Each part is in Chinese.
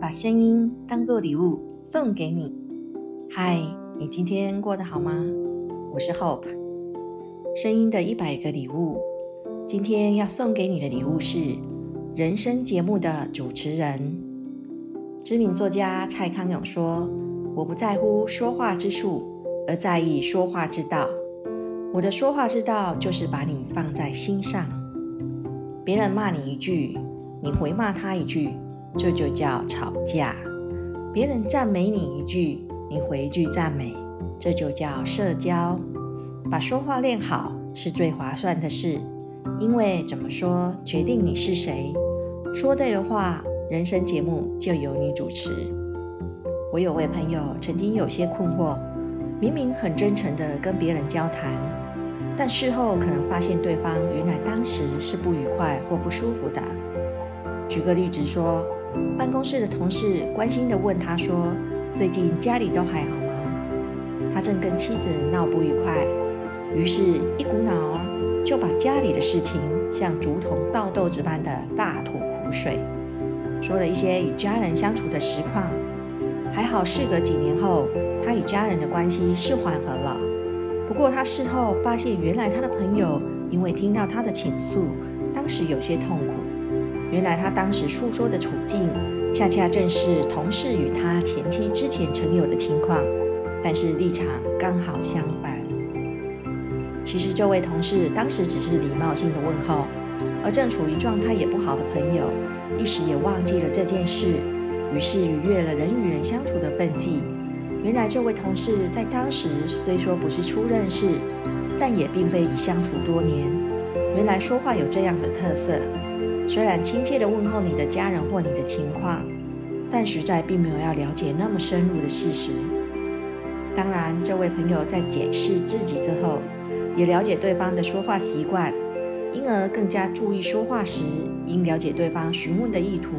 把声音当作礼物送给你。嗨，你今天过得好吗？我是 Hope，声音的一百个礼物。今天要送给你的礼物是人生节目的主持人。知名作家蔡康永说：“我不在乎说话之术，而在意说话之道。我的说话之道就是把你放在心上。别人骂你一句，你回骂他一句。”这就叫吵架。别人赞美你一句，你回一句赞美，这就叫社交。把说话练好是最划算的事，因为怎么说决定你是谁。说对的话，人生节目就由你主持。我有位朋友曾经有些困惑，明明很真诚地跟别人交谈，但事后可能发现对方原来当时是不愉快或不舒服的。举个例子说。办公室的同事关心地问他说：“最近家里都还好吗？”他正跟妻子闹不愉快，于是，一股脑儿就把家里的事情像竹筒倒豆子般的大吐苦水，说了一些与家人相处的实况。还好，事隔几年后，他与家人的关系是缓和了。不过，他事后发现，原来他的朋友因为听到他的倾诉，当时有些痛苦。原来他当时诉说的处境，恰恰正是同事与他前妻之前曾有的情况，但是立场刚好相反。其实这位同事当时只是礼貌性的问候，而正处于状态也不好的朋友，一时也忘记了这件事，于是逾越了人与人相处的分际。原来这位同事在当时虽说不是初认识，但也并非已相处多年。原来说话有这样的特色。虽然亲切地问候你的家人或你的情况，但实在并没有要了解那么深入的事实。当然，这位朋友在检视自己之后，也了解对方的说话习惯，因而更加注意说话时应了解对方询问的意图，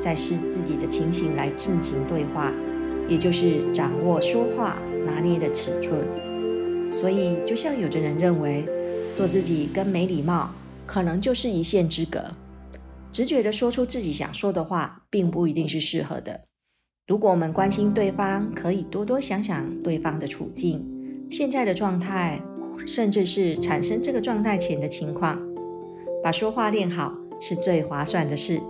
再视自己的情形来进行对话，也就是掌握说话拿捏的尺寸。所以，就像有的人认为，做自己跟没礼貌可能就是一线之隔。直觉地说出自己想说的话，并不一定是适合的。如果我们关心对方，可以多多想想对方的处境、现在的状态，甚至是产生这个状态前的情况。把说话练好是最划算的事，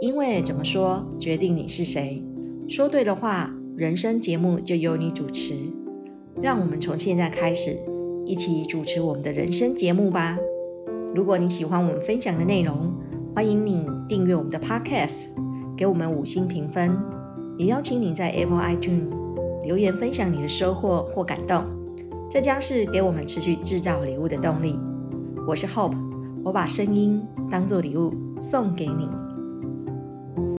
因为怎么说决定你是谁。说对的话，人生节目就由你主持。让我们从现在开始，一起主持我们的人生节目吧。如果你喜欢我们分享的内容，欢迎你订阅我们的 Podcast，给我们五星评分，也邀请你在 Apple iTunes 留言分享你的收获或感动，这将是给我们持续制造礼物的动力。我是 Hope，我把声音当做礼物送给你。